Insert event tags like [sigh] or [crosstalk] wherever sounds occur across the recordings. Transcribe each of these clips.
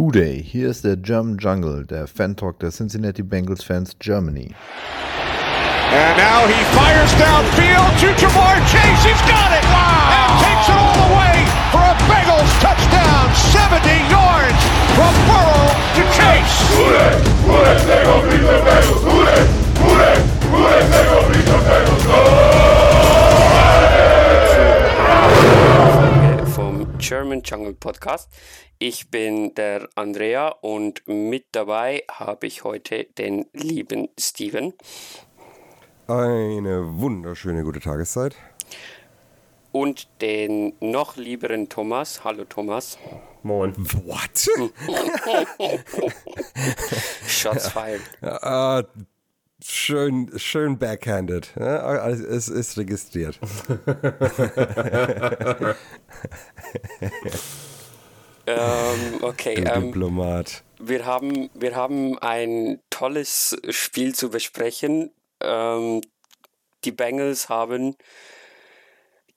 Hooday, hier ist der German Jungle, der Fan-Talk der Cincinnati Bengals Fans Germany. And now he fires downfield to Jamar Chase. He's got it! Wow! And takes it all the way for a Bengals touchdown. 70 yards from Burrow to Chase. Hooday! Hooday! They go beat the Bengals! Hooday! Hooday! Hooday! They go beat the Bengals! German Jungle Podcast. Ich bin der Andrea und mit dabei habe ich heute den lieben Steven Eine wunderschöne gute Tageszeit. und den noch lieberen Thomas. Hallo Thomas. Moin. What? Shots fired. Ah, schön, schön backhanded. Ja, alles- es ist registriert. [laughs] ähm, okay, ähm, Diplomat. wir, haben, wir haben ein tolles Spiel zu besprechen. Ähm, die Bengals haben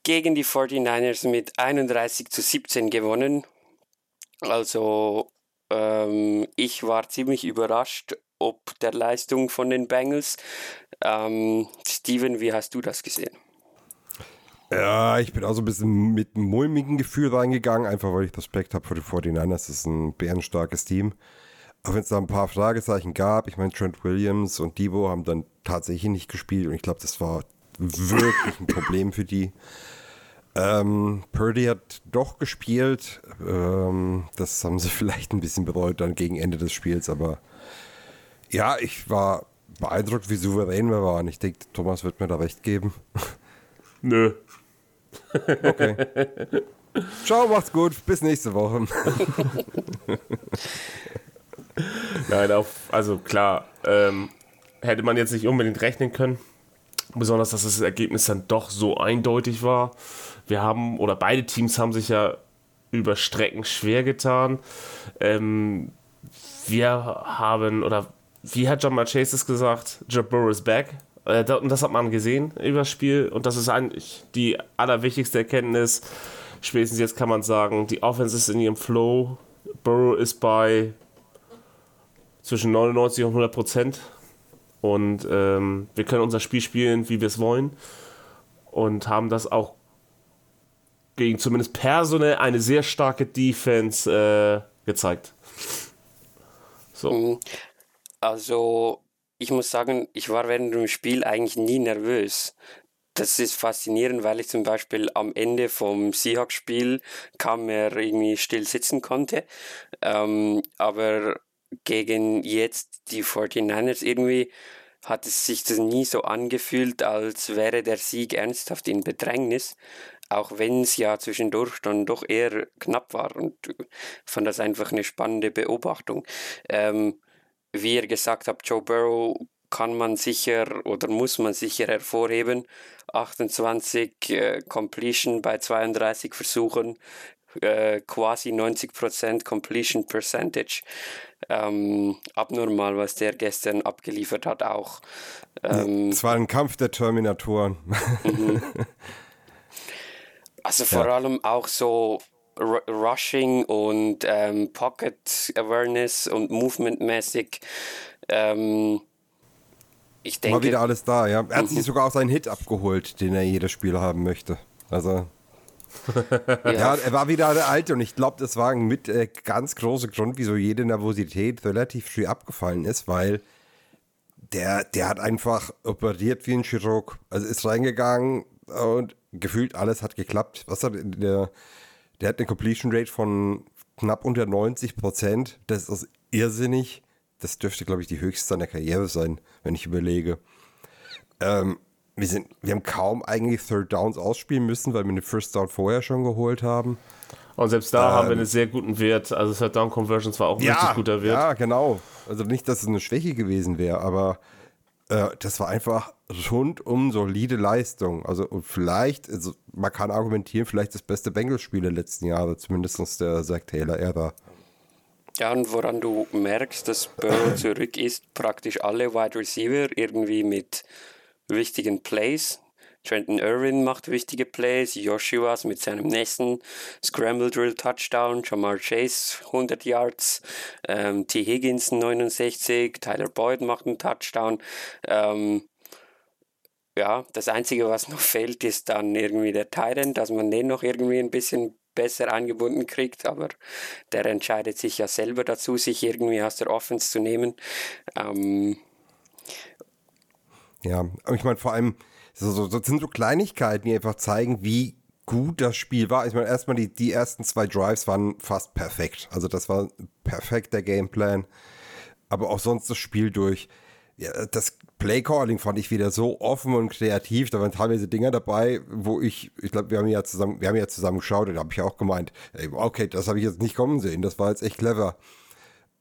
gegen die 49ers mit 31 zu 17 gewonnen. Also ähm, ich war ziemlich überrascht ob der Leistung von den Bengals. Ähm, Steven, wie hast du das gesehen? Ja, ich bin auch so ein bisschen mit einem mulmigen Gefühl reingegangen, einfach weil ich Respekt habe für die 49ers. Das ist ein bärenstarkes Team. Auch wenn es da ein paar Fragezeichen gab. Ich meine, Trent Williams und Debo haben dann tatsächlich nicht gespielt und ich glaube, das war wirklich ein Problem für die. Ähm, Purdy hat doch gespielt. Ähm, das haben sie [laughs] vielleicht ein bisschen bereut dann gegen Ende des Spiels, aber ja, ich war beeindruckt, wie souverän wir waren. Ich denke, Thomas wird mir da recht geben. [laughs] Nö. Okay. Ciao, macht's gut. Bis nächste Woche. [laughs] Nein, auf, also klar, ähm, hätte man jetzt nicht unbedingt rechnen können. Besonders, dass das Ergebnis dann doch so eindeutig war. Wir haben, oder beide Teams haben sich ja über Strecken schwer getan. Ähm, wir haben, oder wie hat John Chase es gesagt? Joe Burrow is back. Äh, Und das hat man gesehen über das Spiel. Und das ist eigentlich die allerwichtigste Erkenntnis. Spätestens jetzt kann man sagen, die Offense ist in ihrem Flow. Burrow ist bei zwischen 99 und 100 Prozent. Und ähm, wir können unser Spiel spielen, wie wir es wollen. Und haben das auch gegen zumindest personell eine sehr starke Defense äh, gezeigt. So. Also, ich muss sagen, ich war während dem Spiel eigentlich nie nervös. Das ist faszinierend, weil ich zum Beispiel am Ende vom Seahawks-Spiel kaum mehr irgendwie still sitzen konnte. Ähm, aber gegen jetzt die 49ers irgendwie hat es sich das nie so angefühlt, als wäre der Sieg ernsthaft in Bedrängnis. Auch wenn es ja zwischendurch dann doch eher knapp war und äh, fand das einfach eine spannende Beobachtung. Ähm, wie ihr gesagt habt, Joe Burrow kann man sicher oder muss man sicher hervorheben. 28 äh, Completion bei 32 Versuchen, äh, quasi 90% Completion Percentage. Ähm, abnormal, was der gestern abgeliefert hat, auch. Ähm, Es war ein Kampf der Terminatoren. [laughs] Also vor allem auch so Ru Rushing und ähm, Pocket Awareness und Movement-mäßig. Ähm, ich War denke, wieder alles da, ja. Er hat sich sogar auch seinen Hit abgeholt, den er jedes Spiel haben möchte. Also, [laughs] ja, er war wieder der Alte und ich glaube, das war ein mit äh, ganz großer Grund, wieso jede Nervosität relativ früh abgefallen ist, weil der, der hat einfach operiert wie ein Chirurg. Also ist reingegangen und gefühlt alles hat geklappt. Was hat der, der hat eine Completion Rate von knapp unter 90 Prozent. Das ist irrsinnig. Das dürfte, glaube ich, die höchste seiner Karriere sein, wenn ich überlege. Ähm, wir, sind, wir haben kaum eigentlich Third Downs ausspielen müssen, weil wir den First Down vorher schon geholt haben. Und selbst da haben wir einen sehr guten Wert. Also Third Down Conversions war auch ein richtig guter Wert. Ja, genau. Also nicht, dass es eine Schwäche gewesen wäre, aber äh, das war einfach rundum solide Leistung. Also und vielleicht, also man kann argumentieren, vielleicht das beste Bengals-Spiel der letzten Jahre, zumindest der Zach Taylor-Ära. ja, und woran du merkst, dass Burrow [laughs] zurück ist, praktisch alle Wide Receiver irgendwie mit wichtigen Plays. Trenton Irwin macht wichtige Plays, Joshuas mit seinem nächsten Scramble Drill Touchdown, Jamar Chase 100 Yards, ähm, T. Higgins 69, Tyler Boyd macht einen Touchdown. Ähm, ja, das Einzige, was noch fehlt, ist dann irgendwie der Tyrant, dass man den noch irgendwie ein bisschen besser eingebunden kriegt, aber der entscheidet sich ja selber dazu, sich irgendwie aus der Offense zu nehmen. Ähm, ja, aber ich meine vor allem, so, das sind so Kleinigkeiten, die einfach zeigen, wie gut das Spiel war. Ich meine, erstmal die, die ersten zwei Drives waren fast perfekt. Also das war perfekt der Gameplan. Aber auch sonst das Spiel durch. Ja, das Playcalling fand ich wieder so offen und kreativ. Da waren teilweise Dinger dabei, wo ich, ich glaube, wir haben ja zusammen, wir haben ja zusammen geschaut und da habe ich auch gemeint, okay, das habe ich jetzt nicht kommen sehen. Das war jetzt echt clever.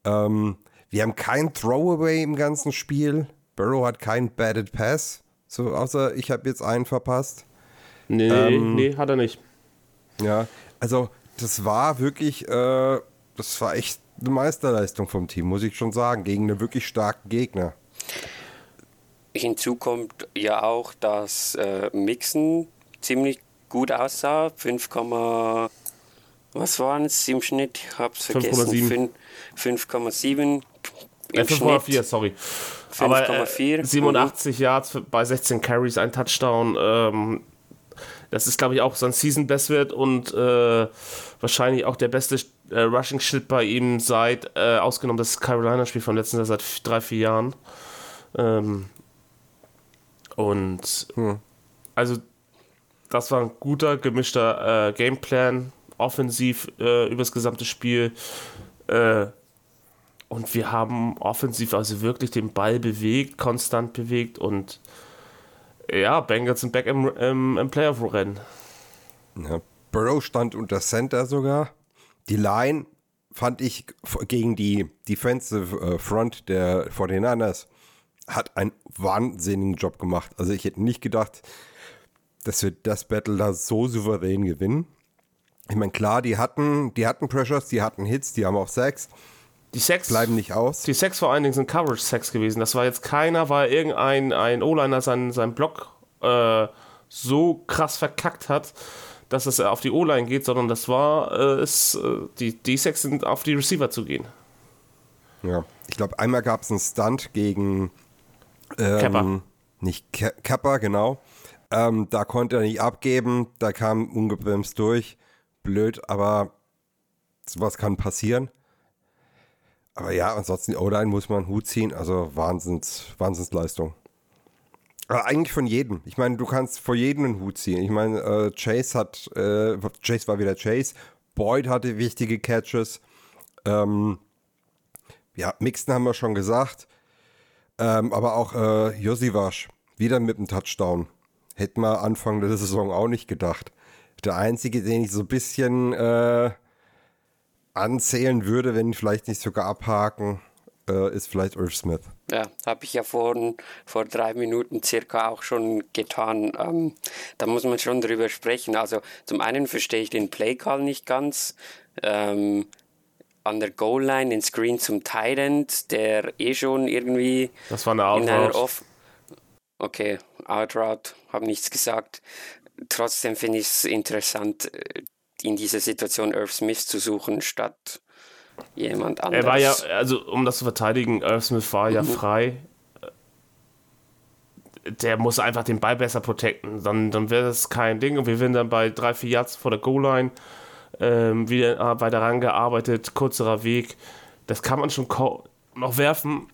Ähm, wir haben kein Throwaway im ganzen Spiel. Burrow hat keinen Batted Pass. So, außer ich habe jetzt einen verpasst. Nee, ähm, nee, hat er nicht. Ja, also das war wirklich, äh, das war echt eine Meisterleistung vom Team, muss ich schon sagen, gegen einen wirklich starken Gegner. Hinzu kommt ja auch, dass äh, Mixen ziemlich gut aussah. 5, was waren es im Schnitt? Ich hab's vergessen. 5,7. 5,4, sorry. 5,4. Äh, 87 mhm. Yards bei 16 Carries, ein Touchdown. Ähm, das ist, glaube ich, auch sein Season-Best-Wert und äh, wahrscheinlich auch der beste äh, Rushing-Schnitt bei ihm seit, äh, ausgenommen das Carolina-Spiel vom letzten Jahr, seit drei, vier Jahren. Ähm, und hm. also, das war ein guter, gemischter äh, Gameplan, offensiv äh, über das gesamte Spiel. Und wir haben offensiv also wirklich den Ball bewegt, konstant bewegt und ja, Bengals sind back im, im, im Playoff-Rennen. Ja, Burrow stand unter Center sogar. Die Line fand ich gegen die Defensive äh, Front der 49ers hat einen wahnsinnigen Job gemacht. Also ich hätte nicht gedacht, dass wir das Battle da so souverän gewinnen. Ich meine, klar, die hatten, die hatten Pressures, die hatten Hits, die haben auch Sex. Die Sex bleiben nicht aus. Die Sex vor allen Dingen sind Coverage-Sex gewesen. Das war jetzt keiner, weil irgendein ein O-Liner seinen, seinen Block äh, so krass verkackt hat, dass es auf die O-Line geht, sondern das war äh, es, äh, die, die Sex sind auf die Receiver zu gehen. Ja, ich glaube, einmal gab es einen Stunt gegen ähm, Kappa. Nicht Kappa, genau. Ähm, da konnte er nicht abgeben, da kam ungebremst durch. Blöd, aber sowas kann passieren. Aber ja, ansonsten O-Line muss man Hut ziehen. Also Wahnsinns, Wahnsinnsleistung. Aber eigentlich von jedem. Ich meine, du kannst vor jedem einen Hut ziehen. Ich meine, äh, Chase hat, äh, Chase war wieder Chase. Boyd hatte wichtige Catches. Ähm, ja, Mixten haben wir schon gesagt. Ähm, aber auch äh, Josivasch wieder mit einem Touchdown. Hätten wir Anfang der Saison auch nicht gedacht. Der einzige, den ich so ein bisschen äh, anzählen würde, wenn vielleicht nicht sogar abhaken, äh, ist vielleicht Irv Smith. Ja, habe ich ja vor, vor drei Minuten circa auch schon getan. Ähm, da muss man schon drüber sprechen. Also zum einen verstehe ich den Playcall nicht ganz. Ähm, an der Goal-Line den Screen zum Tight der eh schon irgendwie das war eine Outroute. Off okay, Outroute, habe nichts gesagt. Trotzdem finde ich es interessant, äh, in dieser Situation Irv Smith zu suchen, statt jemand anderes. Er war ja, also um das zu verteidigen, Irv Smith war mhm. ja frei. Der muss einfach den Ball besser protecten. Dann, dann wäre das kein Ding. Und wir werden dann bei drei, vier Yards vor der Goal-Line ähm, wieder weiter rangearbeitet, kürzerer Weg. Das kann man schon noch werfen.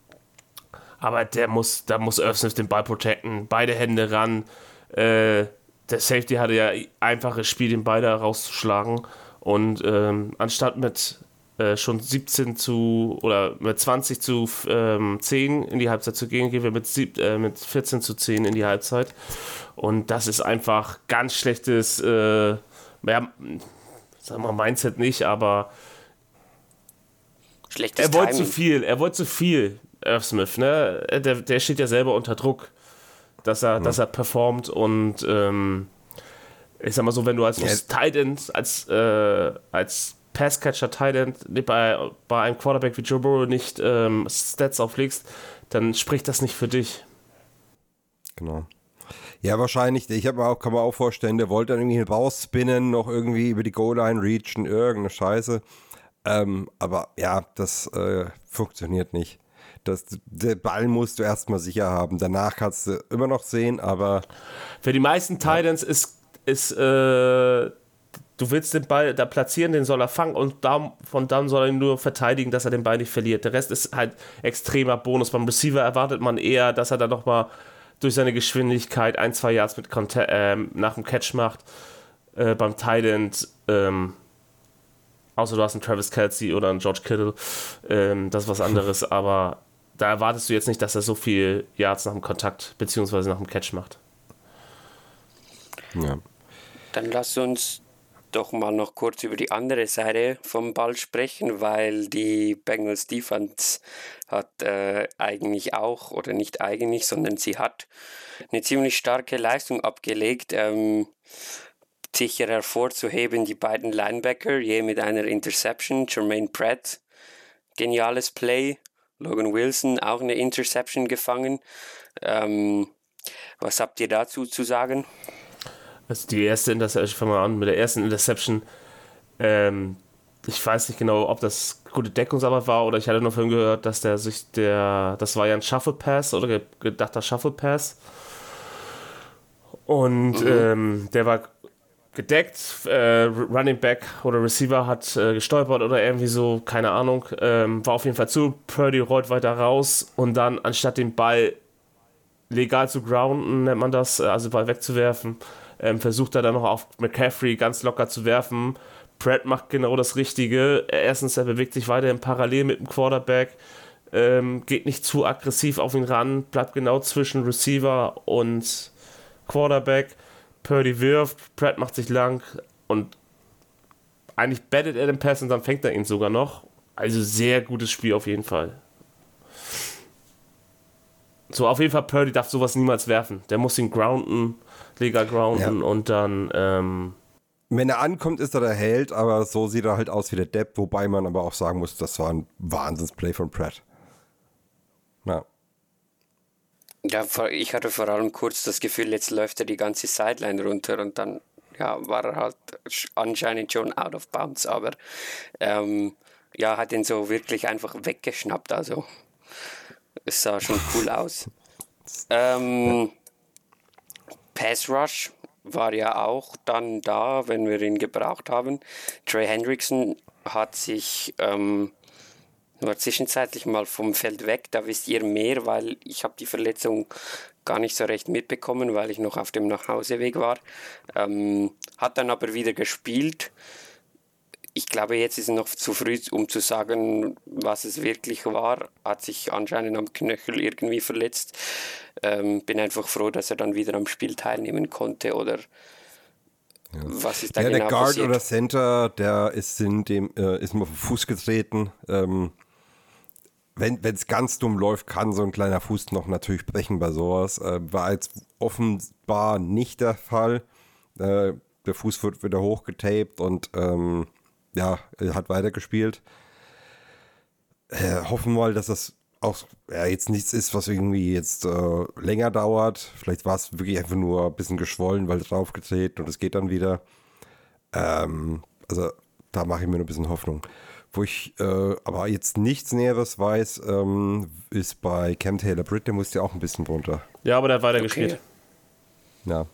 Aber der muss, da muss Irv Smith den Ball protecten. Beide Hände ran. Äh, der Safety hatte ja einfaches Spiel, den Ball da rauszuschlagen. Und ähm, anstatt mit äh, schon 17 zu oder mit 20 zu ähm, 10 in die Halbzeit zu gehen, gehen wir mit, sieb, äh, mit 14 zu 10 in die Halbzeit. Und das ist einfach ganz schlechtes, äh, ja, sagen wir Mindset nicht, aber Schlechtes er wollte zu viel, er wollte zu viel, Irv Smith, ne? Der, der steht ja selber unter Druck dass er, mhm. dass er performt und ähm, ich sag mal so, wenn du als ja. Tight End, als, äh, als Passcatcher Tight End bei, bei einem Quarterback wie Joe Burrow nicht ähm, Stats auflegst, dann spricht das nicht für dich. Genau. Ja, wahrscheinlich. Ich habe auch, kann mir auch vorstellen, der wollte dann irgendwie rausspinnen, noch irgendwie über die Goal-Line reachen, irgendeine Scheiße. Ähm, aber ja, das äh, funktioniert nicht. Das, der Ball musst du erstmal sicher haben. Danach kannst du immer noch sehen, aber. Für die meisten Titans ist, ist äh, du willst den Ball da platzieren, den soll er fangen und da, von dann soll er ihn nur verteidigen, dass er den Ball nicht verliert. Der Rest ist halt extremer Bonus. Beim Receiver erwartet man eher, dass er da nochmal durch seine Geschwindigkeit ein, zwei Yards mit Conte äh, nach dem Catch macht. Äh, beim End, ähm, außer du hast einen Travis Kelsey oder einen George Kittle, ähm, das ist was anderes, [laughs] aber da erwartest du jetzt nicht, dass er so viel Yards nach dem Kontakt bzw. nach dem Catch macht. Ja. Dann lass uns doch mal noch kurz über die andere Seite vom Ball sprechen, weil die Bengals Defense hat äh, eigentlich auch, oder nicht eigentlich, sondern sie hat eine ziemlich starke Leistung abgelegt. Ähm, sicher hervorzuheben die beiden Linebacker, je mit einer Interception, Jermaine Pratt, geniales Play, Logan Wilson auch eine Interception gefangen. Ähm, was habt ihr dazu zu sagen? Also die erste Interception, ich fange mal an mit der ersten Interception. Ähm, ich weiß nicht genau, ob das gute Deckungsarbeit war oder ich hatte nur vorhin gehört, dass der sich der, das war ja ein Shuffle Pass oder gedachter Shuffle Pass. Und mhm. ähm, der war gedeckt, äh, Running Back oder Receiver hat äh, gestolpert oder irgendwie so, keine Ahnung, ähm, war auf jeden Fall zu, Purdy rollt weiter raus und dann anstatt den Ball legal zu grounden, nennt man das, äh, also Ball wegzuwerfen, ähm, versucht er dann noch auf McCaffrey ganz locker zu werfen. Pratt macht genau das Richtige. Erstens, er bewegt sich weiterhin parallel mit dem Quarterback, ähm, geht nicht zu aggressiv auf ihn ran, bleibt genau zwischen Receiver und Quarterback. Purdy wirft, Pratt macht sich lang und eigentlich bettet er den Pass und dann fängt er ihn sogar noch. Also sehr gutes Spiel auf jeden Fall. So, auf jeden Fall, Purdy darf sowas niemals werfen. Der muss ihn grounden, legal grounden ja. und dann. Ähm Wenn er ankommt, ist er der Held, aber so sieht er halt aus wie der Depp, wobei man aber auch sagen muss, das war ein Wahnsinnsplay von Pratt. Ja. Ja, ich hatte vor allem kurz das Gefühl, jetzt läuft er die ganze Sideline runter und dann ja, war er halt anscheinend schon out of bounds, aber ähm, ja, hat ihn so wirklich einfach weggeschnappt. Also es sah schon cool aus. Ähm, Pass Rush war ja auch dann da, wenn wir ihn gebraucht haben. Trey Hendrickson hat sich ähm, war zwischenzeitlich mal vom Feld weg. Da wisst ihr mehr, weil ich habe die Verletzung gar nicht so recht mitbekommen, weil ich noch auf dem Nachhauseweg war. Ähm, hat dann aber wieder gespielt ich glaube, jetzt ist noch zu früh, um zu sagen, was es wirklich war. Hat sich anscheinend am Knöchel irgendwie verletzt. Ähm, bin einfach froh, dass er dann wieder am Spiel teilnehmen konnte oder ja. was ist da ja, genau der Guard passiert? oder Center, der ist in dem äh, ist mal auf den Fuß getreten. Ähm, wenn es ganz dumm läuft, kann so ein kleiner Fuß noch natürlich brechen bei sowas. Äh, war jetzt offenbar nicht der Fall. Äh, der Fuß wird wieder hochgetaped und ähm, ja, hat weitergespielt. Äh, hoffen mal, dass das auch ja, jetzt nichts ist, was irgendwie jetzt äh, länger dauert. Vielleicht war es wirklich einfach nur ein bisschen geschwollen, weil draufgetreten und es geht dann wieder. Ähm, also da mache ich mir noch ein bisschen Hoffnung. Wo ich äh, aber jetzt nichts Näheres weiß, ähm, ist bei Cam Taylor Britt, der musste ja auch ein bisschen runter. Ja, aber der hat weitergespielt. Okay. Ja.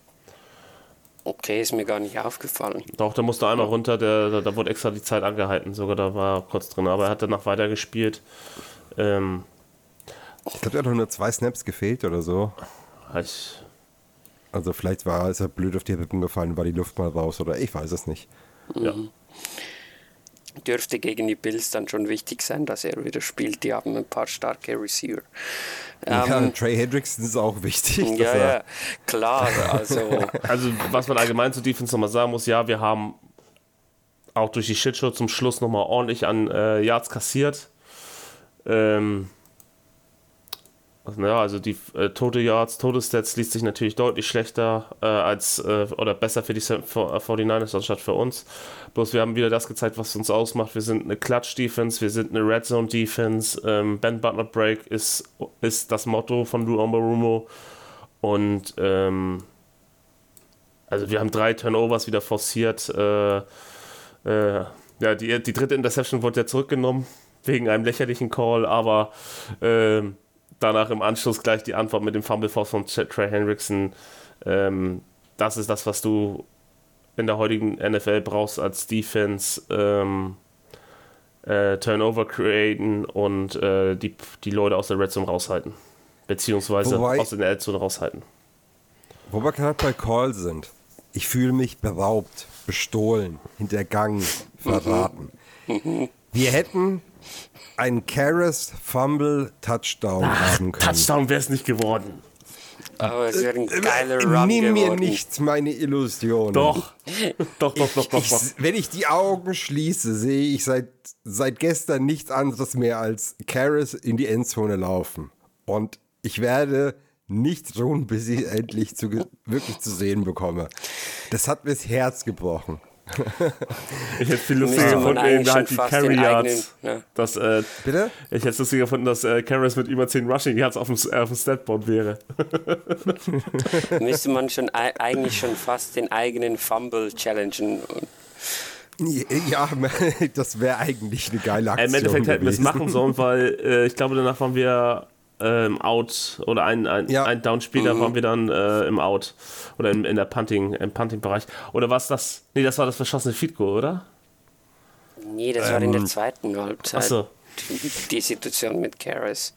Okay, ist mir gar nicht aufgefallen. Doch, der musste einmal runter, der, da, da wurde extra die Zeit angehalten, sogar da war er kurz drin, aber er hat danach weitergespielt. Ähm, ich glaube, er hat nur zwei Snaps gefehlt oder so. Ich, also vielleicht war ist er blöd auf die Rippen gefallen, war die Luft mal raus oder ich weiß es nicht. Ja. Dürfte gegen die Bills dann schon wichtig sein, dass er wieder spielt. Die haben ein paar starke Receiver. Ja, ähm, Trey Hendrickson ist auch wichtig. Ja, ja, klar. Also, [laughs] also was man allgemein zu Defense nochmal sagen muss, ja, wir haben auch durch die Shitshow zum Schluss nochmal ordentlich an äh, Yards kassiert. Ähm, also, ja, also die äh, Total Yards, Total Stats liest sich natürlich deutlich schlechter äh, als äh, oder besser für die 49ers anstatt für uns. Bloß wir haben wieder das gezeigt, was uns ausmacht. Wir sind eine Clutch-Defense, wir sind eine Red Zone-Defense. Ähm, Bend but not break ist, ist das Motto von Lou Ombarumo. Und ähm, Also wir haben drei Turnovers wieder forciert. Äh, äh, ja, die, die dritte Interception wurde ja zurückgenommen wegen einem lächerlichen Call, aber äh, danach im Anschluss gleich die Antwort mit dem Fumble Force von Trey Hendrickson. Ähm, das ist das, was du in der heutigen NFL brauchst als Defense. Ähm, äh, Turnover createn und äh, die, die Leute aus der Red Zone raushalten. Beziehungsweise Wobei, aus der Endzone raushalten. Wo wir gerade bei Call sind. Ich fühle mich beraubt, bestohlen, hintergangen, verraten. [laughs] Wir hätten einen Karras Fumble Touchdown Ach, haben können. Touchdown wäre es nicht geworden. Aber es wäre ein äh, geiler Run Nimm mir nicht meine Illusion. Doch. doch, doch, doch, doch, doch. wenn ich die Augen schließe, sehe ich seit, seit gestern nichts anderes mehr als Karras in die Endzone laufen. Und ich werde nicht ruhen, bis ich endlich zu, wirklich zu sehen bekomme. Das hat mir das Herz gebrochen. [laughs] ich hätte viel lustiger gefunden, wenn halt die Carry Yards. Ja. Das, äh, Bitte? Ich hätte es lustiger gefunden, dass äh, Karras mit über 10 Rushing Yards auf dem, äh, auf dem Statboard wäre. [laughs] Müsste man schon eigentlich schon fast den eigenen Fumble challengen. Ja, [laughs] das wäre eigentlich eine geile Aktion. Im Endeffekt hätten wir es machen sollen, weil äh, ich glaube, danach waren wir ähm, Out oder ein, ein, ja. ein Down später mhm. waren wir dann äh, im Out oder im, in der Punting, im Punting-Bereich. Oder was das? Nee, das war das verschossene Feed Goal, oder? Nee, das ähm, war in der ähm, zweiten Halbzeit. Achso. Die, [laughs] die, Situation mit Karras.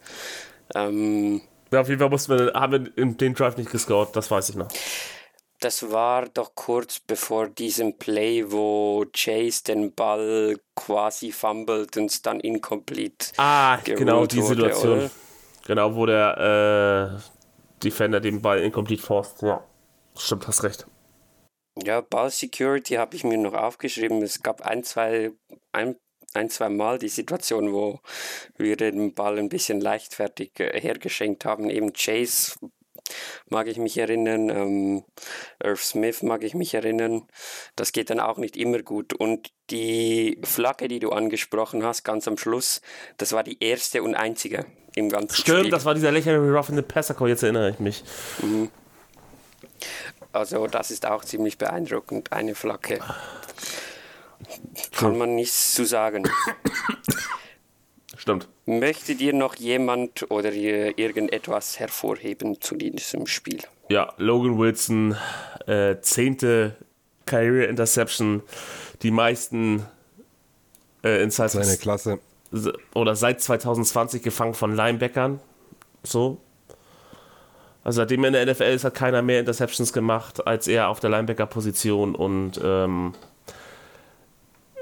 Ähm, ja, auf jeden Fall mussten wir, haben wir den Drive nicht gescored, das weiß ich noch. Das war doch kurz bevor diesem Play, wo Chase den Ball quasi fummelt und es dann incomplete. Ah, genau, die wurde, Situation. Oder? Genau, wo der äh, Defender den Ball incomplete forst. Ja, stimmt, hast recht. Ja, Ball Security habe ich mir noch aufgeschrieben. Es gab ein, zwei, ein, ein, zwei Mal die Situation, wo wir den Ball ein bisschen leichtfertig äh, hergeschenkt haben. Eben Chase mag ich mich erinnern, ähm, Irv Smith mag ich mich erinnern. Das geht dann auch nicht immer gut. Und die Flagge, die du angesprochen hast, ganz am Schluss, das war die erste und einzige im ganzen Stimmt, Spiel. das war dieser lächerliche Rough in the Passer Call, jetzt erinnere ich mich. Mhm. Also das ist auch ziemlich beeindruckend, eine Flagge. Kann man nichts zu sagen. [coughs] [coughs] Stimmt. Möchte dir noch jemand oder irgendetwas hervorheben zu diesem Spiel? Ja, Logan Wilson, äh, zehnte Career Interception, die meisten äh, Inside Seine Klasse oder seit 2020 gefangen von Linebackern. So. Also seitdem er in der NFL ist, hat keiner mehr Interceptions gemacht als er auf der Linebacker-Position und ähm,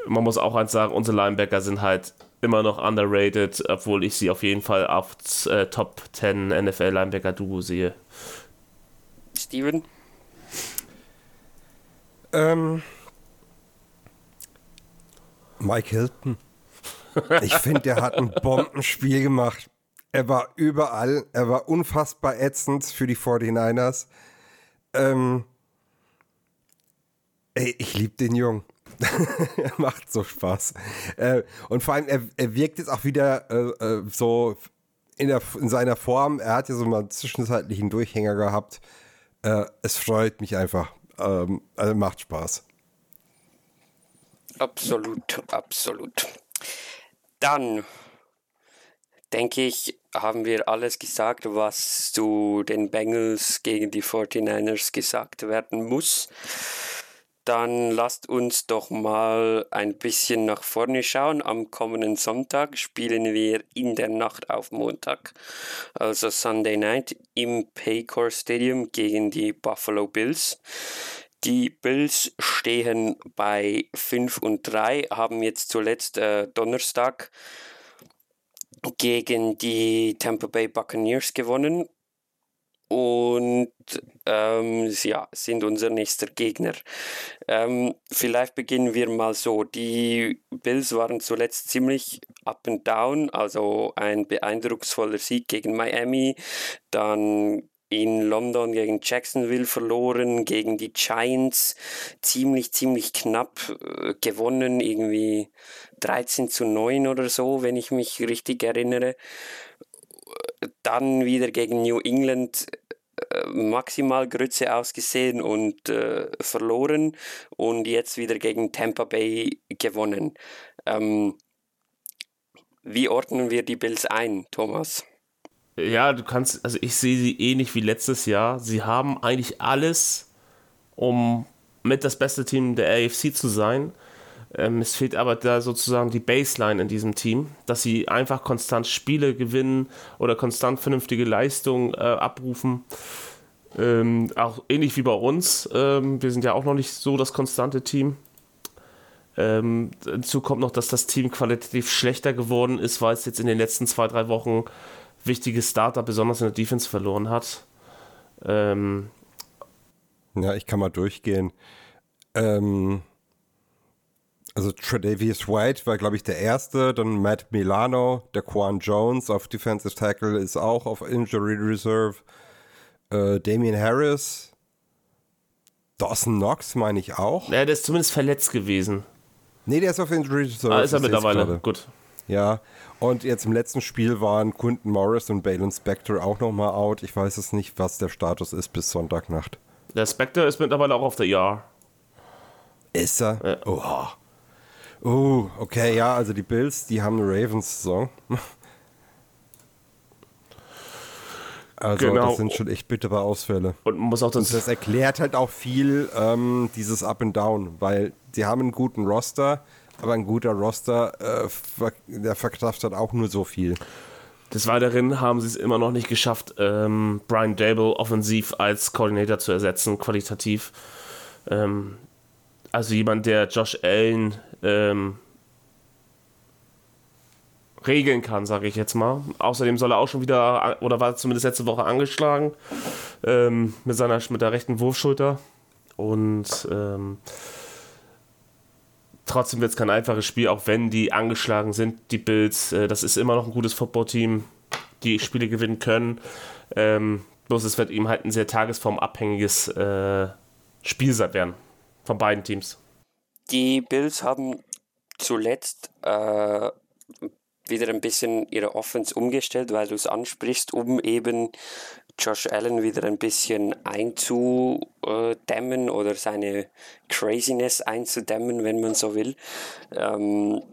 man muss auch eins sagen, unsere Linebacker sind halt immer noch underrated, obwohl ich sie auf jeden Fall auf äh, Top 10 NFL Linebacker Duo sehe. Steven? Ähm, Mike Hilton. Ich finde, der hat ein Bombenspiel gemacht. Er war überall. Er war unfassbar ätzend für die 49ers. Ähm, ey, ich liebe den Jungen. Er [laughs] macht so Spaß. Äh, und vor allem, er, er wirkt jetzt auch wieder äh, äh, so in, der, in seiner Form. Er hat ja so mal einen zwischenzeitlichen Durchhänger gehabt. Äh, es freut mich einfach. Ähm, also macht Spaß. Absolut, absolut. Dann denke ich, haben wir alles gesagt, was zu den Bengals gegen die 49ers gesagt werden muss. Dann lasst uns doch mal ein bisschen nach vorne schauen. Am kommenden Sonntag spielen wir in der Nacht auf Montag, also Sunday Night im Paycor Stadium gegen die Buffalo Bills. Die Bills stehen bei 5 und 3, haben jetzt zuletzt äh, Donnerstag gegen die Tampa Bay Buccaneers gewonnen und ähm, ja, sind unser nächster Gegner. Ähm, vielleicht beginnen wir mal so. Die Bills waren zuletzt ziemlich up and down, also ein beeindrucksvoller Sieg gegen Miami, dann in London gegen Jacksonville verloren, gegen die Giants ziemlich, ziemlich knapp äh, gewonnen, irgendwie 13 zu 9 oder so, wenn ich mich richtig erinnere. Dann wieder gegen New England äh, maximal Grütze ausgesehen und äh, verloren und jetzt wieder gegen Tampa Bay gewonnen. Ähm, wie ordnen wir die Bills ein, Thomas? Ja, du kannst, also ich sehe sie ähnlich wie letztes Jahr. Sie haben eigentlich alles, um mit das beste Team der AFC zu sein. Ähm, es fehlt aber da sozusagen die Baseline in diesem Team, dass sie einfach konstant Spiele gewinnen oder konstant vernünftige Leistungen äh, abrufen. Ähm, auch ähnlich wie bei uns. Ähm, wir sind ja auch noch nicht so das konstante Team. Ähm, hinzu kommt noch, dass das Team qualitativ schlechter geworden ist, weil es jetzt in den letzten zwei, drei Wochen wichtige Starter, besonders in der Defense, verloren hat. Ähm, ja, ich kann mal durchgehen. Ähm, also Tredavious White war, glaube ich, der erste. Dann Matt Milano, der Quan Jones auf Defensive Tackle ist auch auf Injury Reserve. Äh, Damian Harris. Dawson Knox meine ich auch. Ja, der ist zumindest verletzt gewesen. Nee, der ist auf Injury Reserve. Ah, ist er mittlerweile. Gut. Ja, und jetzt im letzten Spiel waren Quinton Morris und Balin Spector auch nochmal out. Ich weiß es nicht, was der Status ist bis Sonntagnacht. Der Spectre ist mittlerweile auch auf der ER. Ist er? Ja. Oh. Oh, okay, ja, also die Bills, die haben eine Ravens-Saison. [laughs] Also genau. das sind schon echt bittere Ausfälle. Und muss auch das, Und das erklärt halt auch viel ähm, dieses Up and Down, weil sie haben einen guten Roster, aber ein guter Roster, äh, der verkraftet auch nur so viel. Des Weiteren haben sie es immer noch nicht geschafft, ähm, Brian Dable offensiv als Koordinator zu ersetzen, qualitativ. Ähm, also jemand, der Josh Allen ähm, regeln kann, sage ich jetzt mal. Außerdem soll er auch schon wieder, oder war zumindest letzte Woche angeschlagen ähm, mit seiner mit der rechten Wurfschulter. Und ähm, trotzdem wird es kein einfaches Spiel, auch wenn die angeschlagen sind, die Bills. Äh, das ist immer noch ein gutes Footballteam, die Spiele gewinnen können. Ähm, bloß es wird ihm halt ein sehr tagesformabhängiges äh, Spielset werden von beiden Teams. Die Bills haben zuletzt äh, wieder ein bisschen ihre Offense umgestellt, weil du es ansprichst, um eben Josh Allen wieder ein bisschen einzudämmen oder seine Craziness einzudämmen, wenn man so will. Ähm,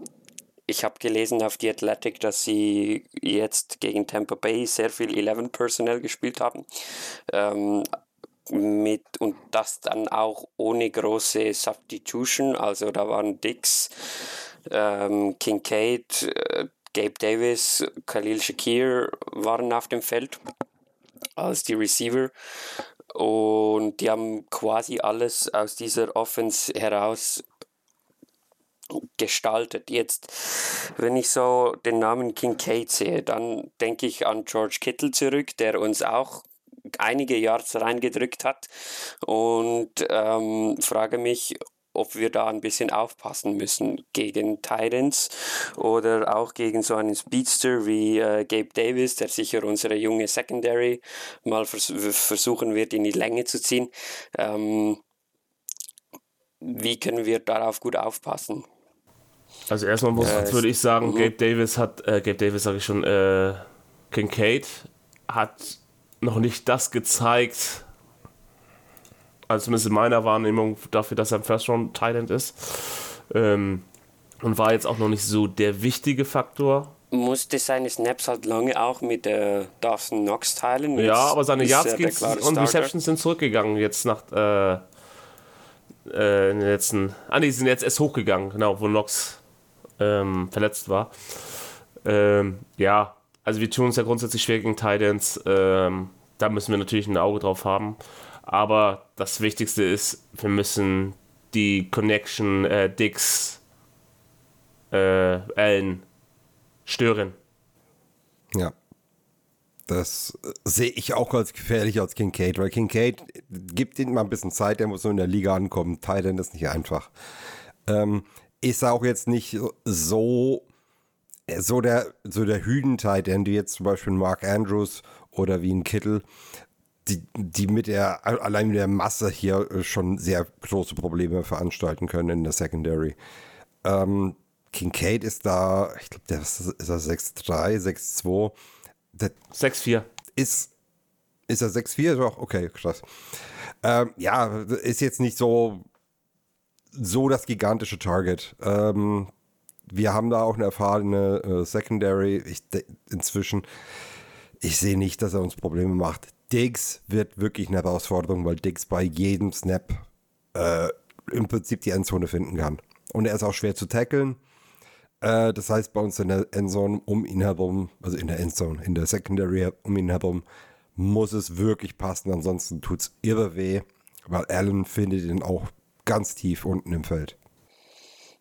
ich habe gelesen auf The Athletic, dass sie jetzt gegen Tampa Bay sehr viel 11 Personnel gespielt haben. Ähm, mit und das dann auch ohne große Substitution. Also da waren Dix, ähm, Kincaid, äh, Gabe Davis, Khalil Shakir waren auf dem Feld als die Receiver. Und die haben quasi alles aus dieser Offense heraus gestaltet. Jetzt, wenn ich so den Namen Kincaid sehe, dann denke ich an George Kittle zurück, der uns auch einige Yards reingedrückt hat und ähm, frage mich, ob wir da ein bisschen aufpassen müssen gegen Titans oder auch gegen so einen Speedster wie äh, Gabe Davis, der sicher unsere junge Secondary mal vers versuchen wird, in die Länge zu ziehen. Ähm, wie können wir darauf gut aufpassen? Also erstmal muss, äh, würde ich sagen, mhm. Gabe Davis hat, äh, Gabe Davis sage ich schon, äh, Kincaid hat noch nicht das gezeigt, also zumindest in meiner Wahrnehmung dafür, dass er ein First-Round-Talent ist. Ähm, und war jetzt auch noch nicht so der wichtige Faktor. Musste seine Snaps halt lange auch mit äh, Dawson Knox teilen. ja, aber seine Yards und Receptions sind zurückgegangen jetzt nach äh, äh, in den letzten. Ah, nee, die sind jetzt erst hochgegangen, genau, wo Knox ähm, verletzt war. Ähm, ja, also wir tun uns ja grundsätzlich schwer gegen Titans. Ähm, da müssen wir natürlich ein Auge drauf haben. Aber das Wichtigste ist, wir müssen die Connection äh, Dix äh, Allen stören. Ja. Das äh, sehe ich auch als gefährlich als Kincaid, weil Kincaid gibt ihm mal ein bisschen Zeit, der muss so in der Liga ankommen. Thailand ist nicht einfach. Ähm, ist auch jetzt nicht so, so der, so der Hüden-Tight wie jetzt zum Beispiel Mark Andrews oder wie ein Kittel die, die mit der, allein mit der Masse hier äh, schon sehr große Probleme veranstalten können in der Secondary. Ähm, Kincaid ist da, ich glaube, der ist, ist 6'3, 6'2. 6'4. Ist Ist er 6'4? Doch, okay, krass. Ähm, ja, ist jetzt nicht so, so das gigantische Target. Ähm, wir haben da auch eine erfahrene äh, Secondary ich, inzwischen. Ich sehe nicht, dass er uns Probleme macht. Diggs wird wirklich eine Herausforderung, weil Diggs bei jedem Snap äh, im Prinzip die Endzone finden kann. Und er ist auch schwer zu tackeln. Äh, das heißt, bei uns in der Endzone um ihn herum, also in der Endzone, in der Secondary um ihn herum, muss es wirklich passen. Ansonsten tut es irre weh, weil Allen findet ihn auch ganz tief unten im Feld.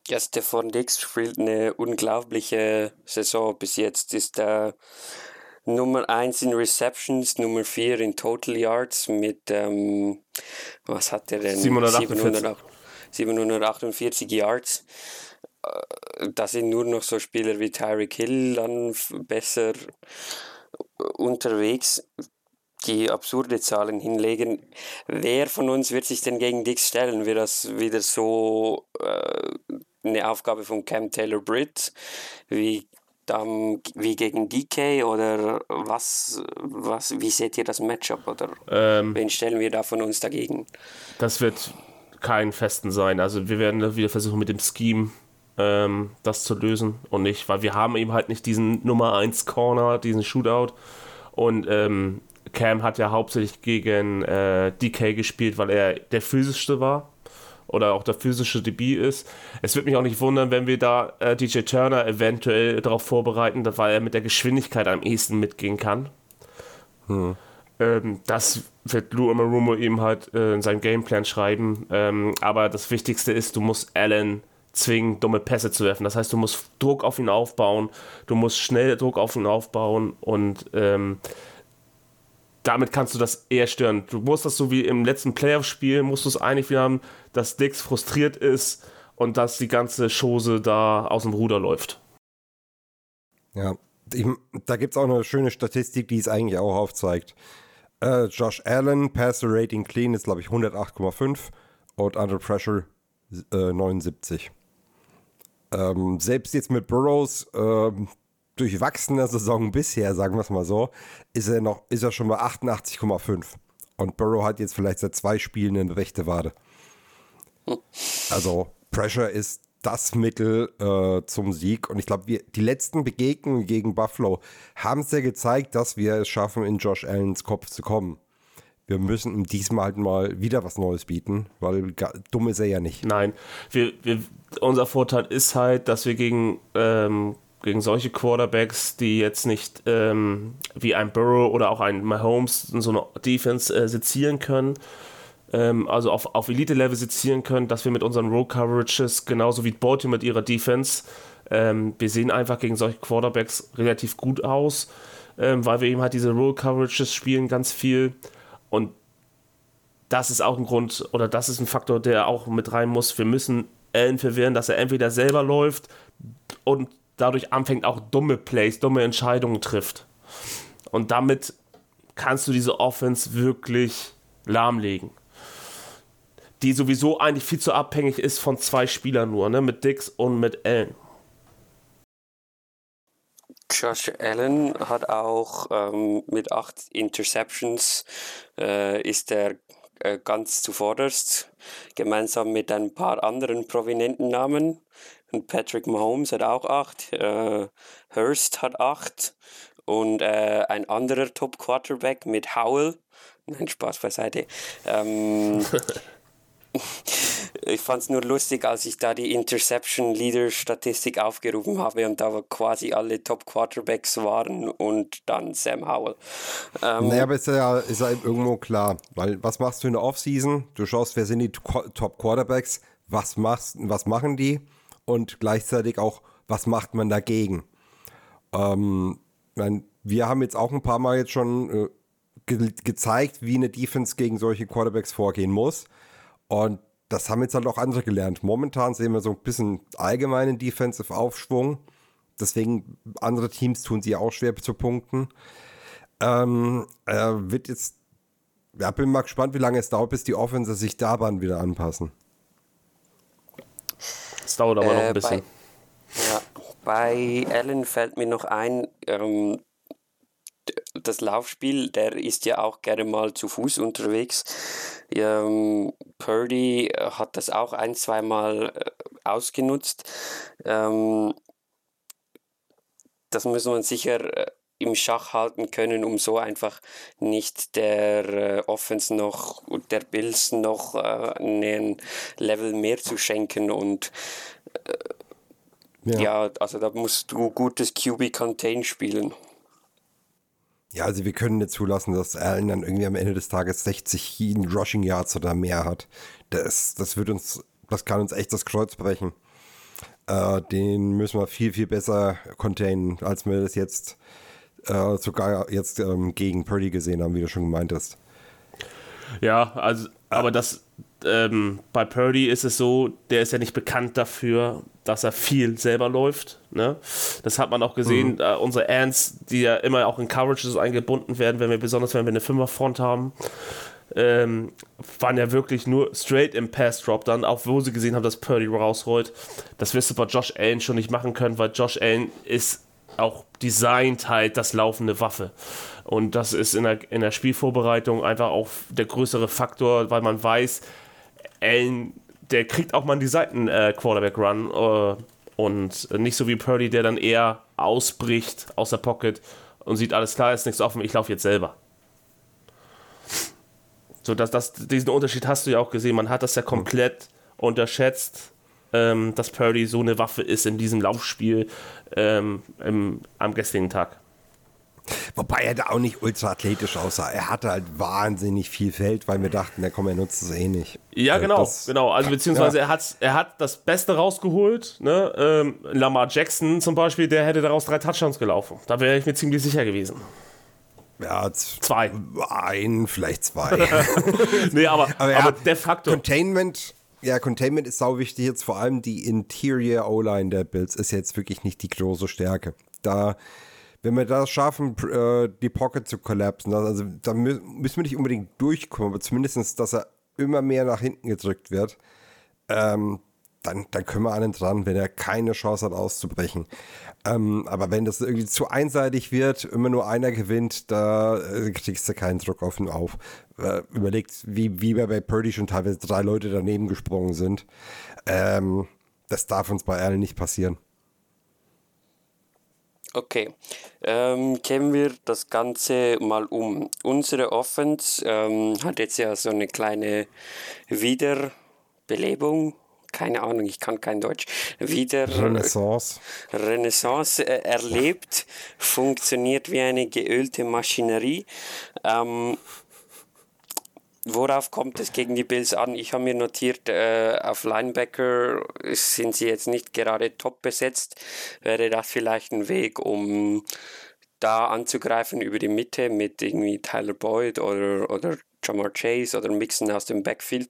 Ja, Stefan Dix spielt eine unglaubliche Saison bis jetzt. Ist der Nummer 1 in Receptions, Nummer 4 in Total Yards mit, ähm, was hat er denn? 748, 748 Yards. Äh, da sind nur noch so Spieler wie Tyreek Hill dann besser unterwegs, die absurde Zahlen hinlegen. Wer von uns wird sich denn gegen Dix stellen? Wird das wieder so äh, eine Aufgabe von Cam Taylor Britt wie dann wie gegen DK oder was, was, wie seht ihr das Matchup oder ähm, wen stellen wir da von uns dagegen? Das wird kein Festen sein. Also wir werden wieder versuchen mit dem Scheme ähm, das zu lösen und nicht, weil wir haben eben halt nicht diesen Nummer 1 Corner, diesen Shootout und ähm, Cam hat ja hauptsächlich gegen äh, DK gespielt, weil er der physischste war oder auch der physische Debüt ist. Es wird mich auch nicht wundern, wenn wir da äh, DJ Turner eventuell darauf vorbereiten, weil er mit der Geschwindigkeit am ehesten mitgehen kann. Hm. Ähm, das wird Lou Amarumo eben halt äh, in seinem Gameplan schreiben. Ähm, aber das Wichtigste ist, du musst Allen zwingen, dumme Pässe zu werfen. Das heißt, du musst Druck auf ihn aufbauen, du musst schnell Druck auf ihn aufbauen und ähm, damit kannst du das eher stören. Du musst das so wie im letzten Playoff-Spiel, musst du es eigentlich wieder haben, dass Dix frustriert ist und dass die ganze Chose da aus dem Ruder läuft. Ja, ich, da gibt es auch eine schöne Statistik, die es eigentlich auch aufzeigt. Äh, Josh Allen, Passer Rating Clean ist, glaube ich, 108,5 und Under Pressure äh, 79. Ähm, selbst jetzt mit Burrows, ähm, durchwachsener Saison bisher, sagen wir es mal so, ist er noch, ist er schon bei 88,5. Und Burrow hat jetzt vielleicht seit zwei Spielen eine rechte Wade. Also Pressure ist das Mittel äh, zum Sieg. Und ich glaube, die letzten Begegnungen gegen Buffalo haben es ja gezeigt, dass wir es schaffen, in Josh Allens Kopf zu kommen. Wir müssen ihm diesmal halt mal wieder was Neues bieten, weil dumm ist er ja nicht. Nein, wir, wir, unser Vorteil ist halt, dass wir gegen ähm, gegen solche Quarterbacks, die jetzt nicht ähm, wie ein Burrow oder auch ein Mahomes in so eine Defense äh, sezieren können, ähm, also auf, auf Elite-Level sezieren können, dass wir mit unseren Roll-Coverages, genauso wie Baltimore mit ihrer Defense, ähm, wir sehen einfach gegen solche Quarterbacks relativ gut aus, ähm, weil wir eben halt diese Roll-Coverages spielen ganz viel und das ist auch ein Grund oder das ist ein Faktor, der auch mit rein muss. Wir müssen Allen verwirren, dass er entweder selber läuft und dadurch anfängt, auch dumme Plays, dumme Entscheidungen trifft. Und damit kannst du diese Offense wirklich lahmlegen. Die sowieso eigentlich viel zu abhängig ist von zwei Spielern nur, ne? mit Dix und mit Allen. Josh Allen hat auch ähm, mit acht Interceptions äh, ist er äh, ganz zuvorderst, gemeinsam mit ein paar anderen prominenten Namen. Und Patrick Mahomes hat auch acht, äh, Hurst hat acht und äh, ein anderer Top-Quarterback mit Howell. Nein, Spaß beiseite. Ähm, [laughs] ich fand es nur lustig, als ich da die Interception-Leader-Statistik aufgerufen habe und da quasi alle Top-Quarterbacks waren und dann Sam Howell. Ähm, naja, aber ist ja, ist ja irgendwo klar, weil was machst du in der Offseason? Du schaust, wer sind die Top-Quarterbacks, was, was machen die? Und gleichzeitig auch, was macht man dagegen? Ähm, wir haben jetzt auch ein paar Mal jetzt schon äh, ge gezeigt, wie eine Defense gegen solche Quarterbacks vorgehen muss. Und das haben jetzt halt auch andere gelernt. Momentan sehen wir so ein bisschen allgemeinen Defensive Aufschwung. Deswegen, andere Teams tun sie auch schwer zu punkten. Ähm, äh, wird jetzt, ja, bin mal gespannt, wie lange es dauert, bis die Offense sich daran wieder anpassen. Es dauert aber äh, noch ein bisschen. Bei, ja, bei Allen fällt mir noch ein, ähm, das Laufspiel, der ist ja auch gerne mal zu Fuß unterwegs. Ähm, Purdy hat das auch ein, zweimal äh, ausgenutzt. Ähm, das muss man sicher äh, im Schach halten können, um so einfach nicht der äh, Offense noch, der Bills noch äh, einen Level mehr zu schenken und äh, ja. ja. also da musst du gutes QB-Contain spielen. Ja, also wir können nicht zulassen, dass Allen dann irgendwie am Ende des Tages 60 Rushing Yards oder mehr hat. Das, das wird uns, das kann uns echt das Kreuz brechen. Äh, den müssen wir viel, viel besser containen, als wir das jetzt äh, sogar jetzt ähm, gegen Purdy gesehen haben, wie du schon gemeint hast. Ja, also, aber das ähm, bei Purdy ist es so, der ist ja nicht bekannt dafür, dass er viel selber läuft. Ne? Das hat man auch gesehen. Mhm. Äh, unsere Ants, die ja immer auch in Coverages eingebunden werden, wenn wir besonders wenn wir eine Fünferfront haben, ähm, waren ja wirklich nur straight im Pass-Drop dann, auch wo sie gesehen haben, dass Purdy rausrollt. Das wirst du bei Josh Allen schon nicht machen können, weil Josh Allen ist auch designt halt das laufende Waffe. Und das ist in der, in der Spielvorbereitung einfach auch der größere Faktor, weil man weiß, Allen, der kriegt auch mal die Seiten äh, äh, und nicht so wie Purdy, der dann eher ausbricht aus der Pocket und sieht, alles klar, ist nichts offen, ich laufe jetzt selber. So, dass das, diesen Unterschied hast du ja auch gesehen. Man hat das ja komplett unterschätzt ähm, dass Purdy so eine Waffe ist in diesem Laufspiel ähm, im, am gestrigen Tag. Wobei er da auch nicht ultra athletisch aussah. Er hatte halt wahnsinnig viel Feld, weil wir dachten, der komm, er nutzt es eh nicht. Ja, genau, das, genau. Also [laughs] beziehungsweise ja. er, hat, er hat das Beste rausgeholt. Ne? Ähm, Lamar Jackson zum Beispiel, der hätte daraus drei Touchdowns gelaufen. Da wäre ich mir ziemlich sicher gewesen. Ja, zwei. Ein, vielleicht zwei. [laughs] nee, aber, [laughs] aber, aber der Faktor. Containment ja, Containment ist sau wichtig jetzt, vor allem die Interior O-Line der Bills ist jetzt wirklich nicht die große Stärke. Da, wenn wir das schaffen, äh, die Pocket zu kollapsen, also da müssen wir nicht unbedingt durchkommen, aber zumindest, dass er immer mehr nach hinten gedrückt wird, ähm, dann, dann können wir ihn dran, wenn er keine Chance hat auszubrechen. Ähm, aber wenn das irgendwie zu einseitig wird, immer nur einer gewinnt, da äh, kriegst du keinen Druck auf ihn auf. Äh, überlegt, wie, wie bei Purdy schon teilweise drei Leute daneben gesprungen sind. Ähm, das darf uns bei Allen nicht passieren. Okay, ähm, kehren wir das Ganze mal um. Unsere Offense ähm, hat jetzt ja so eine kleine Wiederbelebung keine Ahnung, ich kann kein Deutsch, wieder Renaissance, Renaissance äh, erlebt, funktioniert wie eine geölte Maschinerie. Ähm, Worauf kommt es gegen die Bills an? Ich habe mir notiert, äh, auf Linebacker sind sie jetzt nicht gerade top besetzt. Wäre das vielleicht ein Weg, um da anzugreifen über die Mitte mit irgendwie Tyler Boyd oder, oder Jamar Chase oder Mixon aus dem Backfield?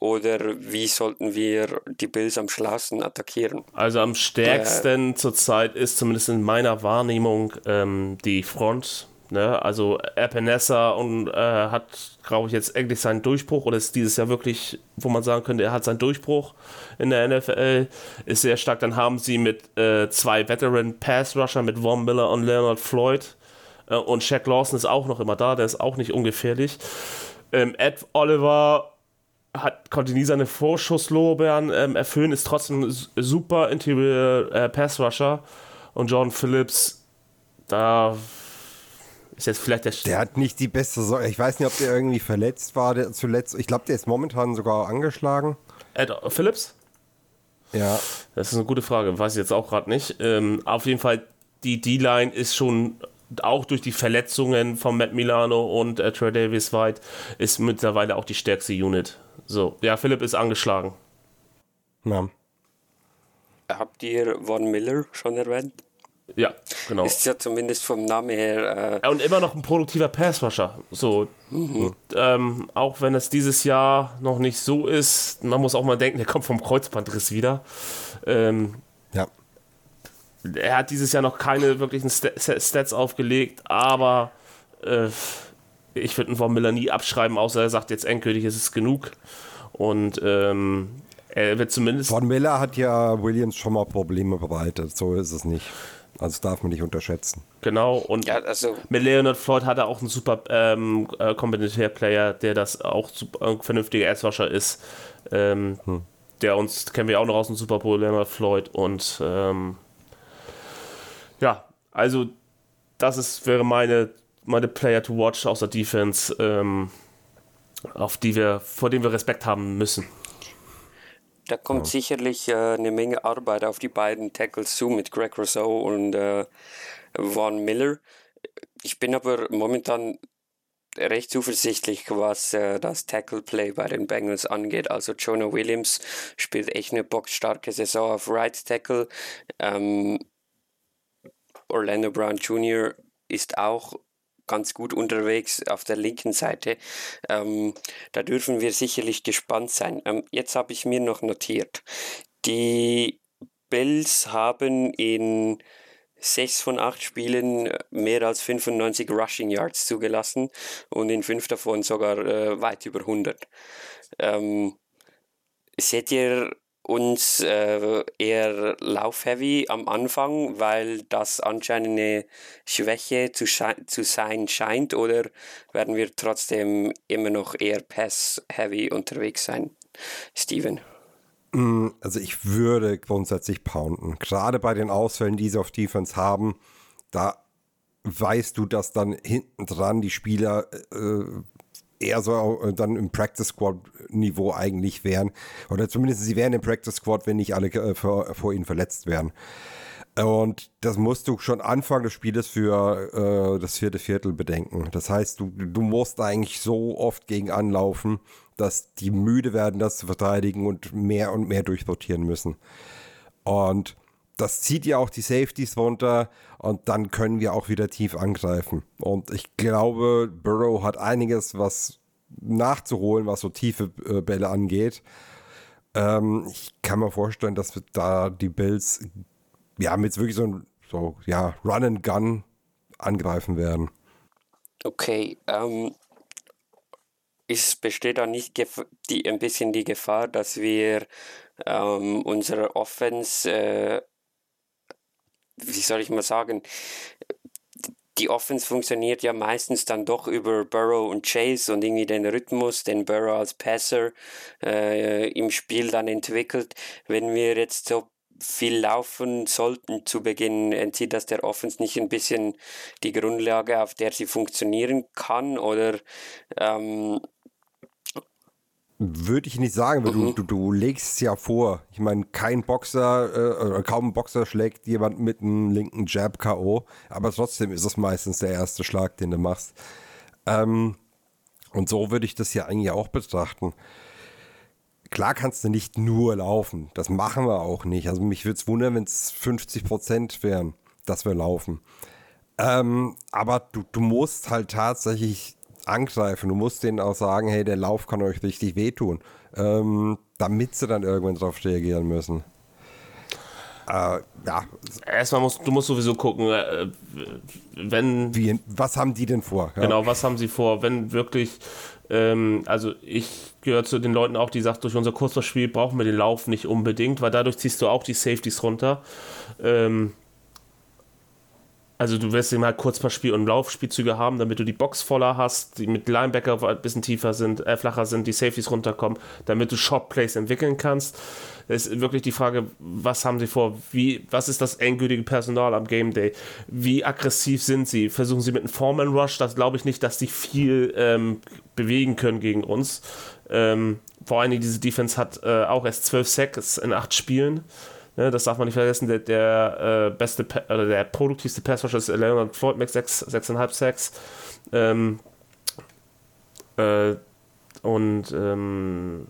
Oder wie sollten wir die Bills am schlausten attackieren? Also am stärksten äh, zurzeit ist zumindest in meiner Wahrnehmung ähm, die Front. Ne? Also Epinesa und äh, hat, glaube ich, jetzt endlich seinen Durchbruch oder ist dieses Jahr wirklich, wo man sagen könnte, er hat seinen Durchbruch in der NFL, ist sehr stark. Dann haben sie mit äh, zwei Veteran Pass Rusher mit Von Miller und Leonard Floyd äh, und Shaq Lawson ist auch noch immer da, der ist auch nicht ungefährlich. Ähm, Ed Oliver hat, konnte nie seine Vorschusslorbeeren ähm, erfüllen, ist trotzdem super Interior äh, Pass Rusher. Und John Phillips, da ist jetzt vielleicht der. Der hat nicht die beste Sorge. Ich weiß nicht, ob der irgendwie verletzt war. Der zuletzt. Ich glaube, der ist momentan sogar angeschlagen. Ed Phillips? Ja. Das ist eine gute Frage. Weiß ich jetzt auch gerade nicht. Ähm, auf jeden Fall, die D-Line ist schon auch durch die Verletzungen von Matt Milano und äh, Trey Davis White ist mittlerweile auch die stärkste Unit. So, ja, Philipp ist angeschlagen. Ja. Habt ihr Von Miller schon erwähnt? Ja, genau. Ist ja zumindest vom Namen her. Äh und immer noch ein produktiver Passwasher. So, mhm. ähm, auch wenn es dieses Jahr noch nicht so ist, man muss auch mal denken, der kommt vom Kreuzbandriss wieder. Ähm, er hat dieses Jahr noch keine wirklichen Stats aufgelegt, aber äh, ich würde ihn Von Miller nie abschreiben, außer er sagt jetzt endgültig, es ist genug. Und ähm, er wird zumindest. Von Miller hat ja Williams schon mal Probleme bereitet, so ist es nicht. Also das darf man nicht unterschätzen. Genau, und Ja, also mit Leonard Floyd hat er auch einen super ähm, äh, Komplementärplayer, der das auch super, ein vernünftiger Erzwascher ist. Ähm, Der uns, kennen wir auch noch aus dem Super Bowl, Leonard Floyd. Und ähm, ja, also das ist, wäre meine, meine Player to watch aus der Defense, ähm, auf die wir, vor dem wir Respekt haben müssen. Da kommt sicherlich äh, eine Menge Arbeit auf die beiden Tackles zu mit Greg Rousseau und äh, Von Miller. Ich bin aber momentan recht zuversichtlich, was äh, das Tackle-Play bei den Bengals angeht. Also Jonah Williams spielt echt eine boxstarke Saison auf Right Tackle. Ähm, Orlando Brown Jr. ist auch ganz gut unterwegs auf der linken Seite. Ähm, da dürfen wir sicherlich gespannt sein. Ähm, jetzt habe ich mir noch notiert. Die Bills haben in sechs von acht Spielen mehr als 95 Rushing Yards zugelassen und in fünf davon sogar äh, weit über 100. Ähm, seht ihr uns äh, eher laufheavy am Anfang, weil das anscheinend eine Schwäche zu, zu sein scheint, oder werden wir trotzdem immer noch eher pass-heavy unterwegs sein? Steven. Also ich würde grundsätzlich pounden. Gerade bei den Ausfällen, die sie auf Defense haben, da weißt du, dass dann hinten dran die Spieler äh, eher so äh, dann im Practice Squad Niveau eigentlich wären. Oder zumindest sie wären im Practice Squad, wenn nicht alle äh, vor, vor ihnen verletzt wären. Und das musst du schon Anfang des Spieles für äh, das vierte Viertel bedenken. Das heißt, du, du musst eigentlich so oft gegen anlaufen, dass die müde werden, das zu verteidigen und mehr und mehr durchrotieren müssen. Und das zieht ja auch die Safeties runter und dann können wir auch wieder tief angreifen. Und ich glaube, Burrow hat einiges, was nachzuholen, was so tiefe äh, Bälle angeht. Ähm, ich kann mir vorstellen, dass wir da die Bills ja mit wirklich so ein so, ja, Run and Gun angreifen werden. Okay, ähm, es besteht da nicht die, ein bisschen die Gefahr, dass wir ähm, unsere Offense, äh, wie soll ich mal sagen, die Offense funktioniert ja meistens dann doch über Burrow und Chase und irgendwie den Rhythmus, den Burrow als Passer äh, im Spiel dann entwickelt. Wenn wir jetzt so viel laufen sollten zu Beginn, entzieht das der Offense nicht ein bisschen die Grundlage, auf der sie funktionieren kann? Oder ähm, Würde ich nicht sagen, weil du, du, du legst es ja vor. Ich meine, kein Boxer äh, kaum ein Boxer schlägt jemand mit einem linken Jab K.O., aber trotzdem ist es meistens der erste Schlag, den du machst. Ähm, und so würde ich das ja eigentlich auch betrachten. Klar kannst du nicht nur laufen. Das machen wir auch nicht. Also mich würde es wundern, wenn es 50 Prozent wären, dass wir laufen. Ähm, aber du, du musst halt tatsächlich angreifen. Du musst denen auch sagen, hey, der Lauf kann euch richtig wehtun. Ähm, damit sie dann irgendwann drauf reagieren müssen. Äh, ja, Erstmal musst du musst sowieso gucken, äh, wenn wie, was haben die denn vor? Ja. Genau, was haben sie vor? Wenn wirklich, ähm, also ich gehöre zu den Leuten auch, die sagt, durch unser Kurzspiel brauchen wir den Lauf nicht unbedingt, weil dadurch ziehst du auch die Safeties runter. Ähm, also du wirst eben halt Kurzpassspiel und Laufspielzüge haben, damit du die Box voller hast, die mit Linebacker ein bisschen tiefer sind, äh, flacher sind, die Safeties runterkommen, damit du Shot-Plays entwickeln kannst. Es ist wirklich die Frage, was haben sie vor? Wie, was ist das endgültige Personal am Game Day? Wie aggressiv sind sie? Versuchen sie mit einem Foreman Rush? Das glaube ich nicht, dass sie viel ähm, bewegen können gegen uns. Ähm, vor allen Dingen, diese Defense hat äh, auch erst 12 Sacks in 8 Spielen. Ne, das darf man nicht vergessen. Der, der äh, beste, oder der produktivste Passrusher ist Leonard Floyd mit 6, 6,5 Sacks. Ähm, äh, und ähm,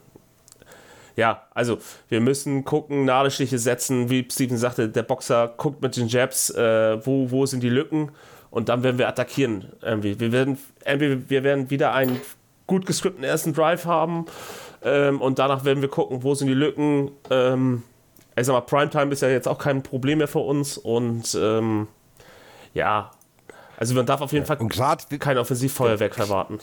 ja, also wir müssen gucken, Nadelstiche setzen, wie Steven sagte, der Boxer guckt mit den Jabs, äh, wo, wo sind die Lücken und dann werden wir attackieren. Irgendwie. Wir, werden, entweder wir werden wieder einen gut gescripteten ersten Drive haben ähm, und danach werden wir gucken, wo sind die Lücken. Ähm, ich sag mal, Primetime ist ja jetzt auch kein Problem mehr für uns und ähm, ja, also man darf auf jeden Fall Und gerade kein Offensivfeuerwerk erwarten.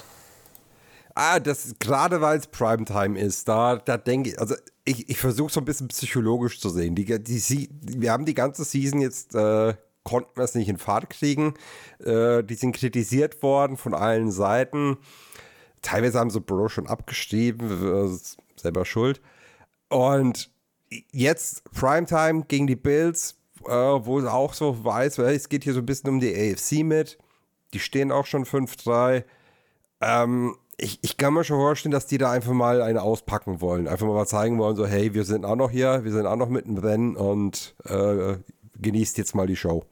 Ah, das gerade weil es Primetime ist, da, da denke ich, also ich, ich versuche so ein bisschen psychologisch zu sehen. Die, die, wir haben die ganze Season jetzt äh, konnten wir es nicht in Fahrt kriegen. Äh, die sind kritisiert worden von allen Seiten. Teilweise haben sie Bro schon abgeschrieben, äh, selber schuld. Und jetzt Primetime gegen die Bills, äh, wo es auch so weiß, es geht hier so ein bisschen um die AFC mit. Die stehen auch schon 5-3. Ähm, ich, ich kann mir schon vorstellen, dass die da einfach mal eine auspacken wollen. Einfach mal zeigen wollen, so, hey, wir sind auch noch hier, wir sind auch noch mittendrin und äh, genießt jetzt mal die Show.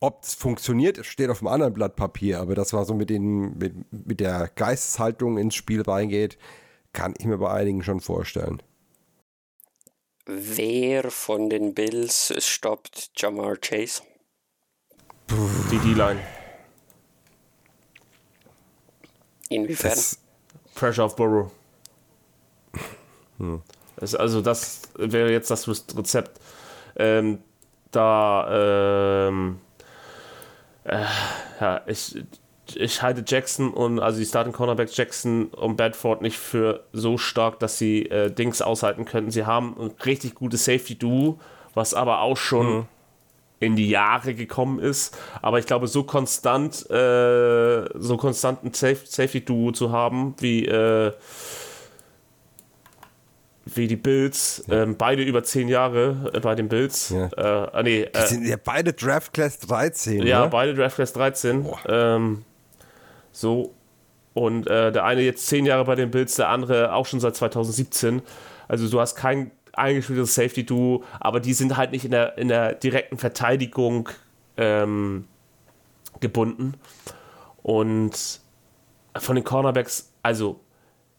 Ob es funktioniert, steht auf einem anderen Blatt Papier, aber das war so mit, den, mit, mit der Geisteshaltung ins Spiel reingeht, kann ich mir bei einigen schon vorstellen. Wer von den Bills stoppt Jamar Chase? Die D-Line. Inwiefern? Das, Pressure auf Burrow. [laughs] Hm. Das, also das wäre jetzt das Rezept. Ähm, da ähm, äh, ja, ich, ich halte Jackson und also die Starting Cornerbacks Jackson und Bedford nicht für so stark, dass sie äh, Dings aushalten könnten. Sie haben ein richtig gutes Safety Duo, was aber auch schon mhm. in die Jahre gekommen ist. Aber ich glaube, so konstant, äh, so konstanten Safety Duo zu haben wie äh, wie die Bills, ja. ähm, beide über zehn Jahre äh, bei den Bills. Ja. Äh, ah, nee, äh, sind ja beide Draft Class 13. Ja, oder? beide Draft Class 13. Ähm, so. Und äh, der eine jetzt zehn Jahre bei den Bills, der andere auch schon seit 2017. Also du hast kein eingespieltes Safety-Duo, aber die sind halt nicht in der, in der direkten Verteidigung ähm, gebunden. Und von den Cornerbacks, also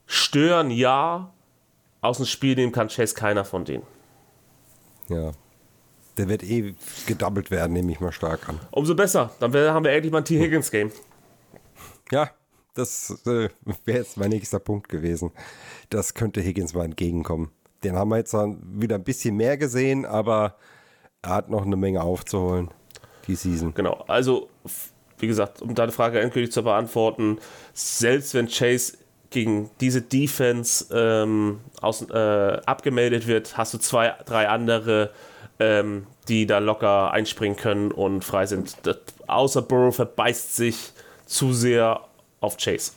stören ja, aus dem Spiel nehmen kann Chase keiner von denen. Ja. Der wird eh gedoubled werden, nehme ich mal stark an. Umso besser. Dann haben wir endlich mal ein T. Higgins-Game. Ja, das äh, wäre jetzt mein nächster Punkt gewesen. Das könnte Higgins mal entgegenkommen. Den haben wir jetzt wieder ein bisschen mehr gesehen, aber er hat noch eine Menge aufzuholen, die Season. Genau, also wie gesagt, um deine Frage endgültig zu beantworten, selbst wenn Chase gegen diese Defense ähm, aus, äh, abgemeldet wird, hast du zwei, drei andere, ähm, die da locker einspringen können und frei sind. Das, außer Burrow verbeißt sich zu sehr auf Chase.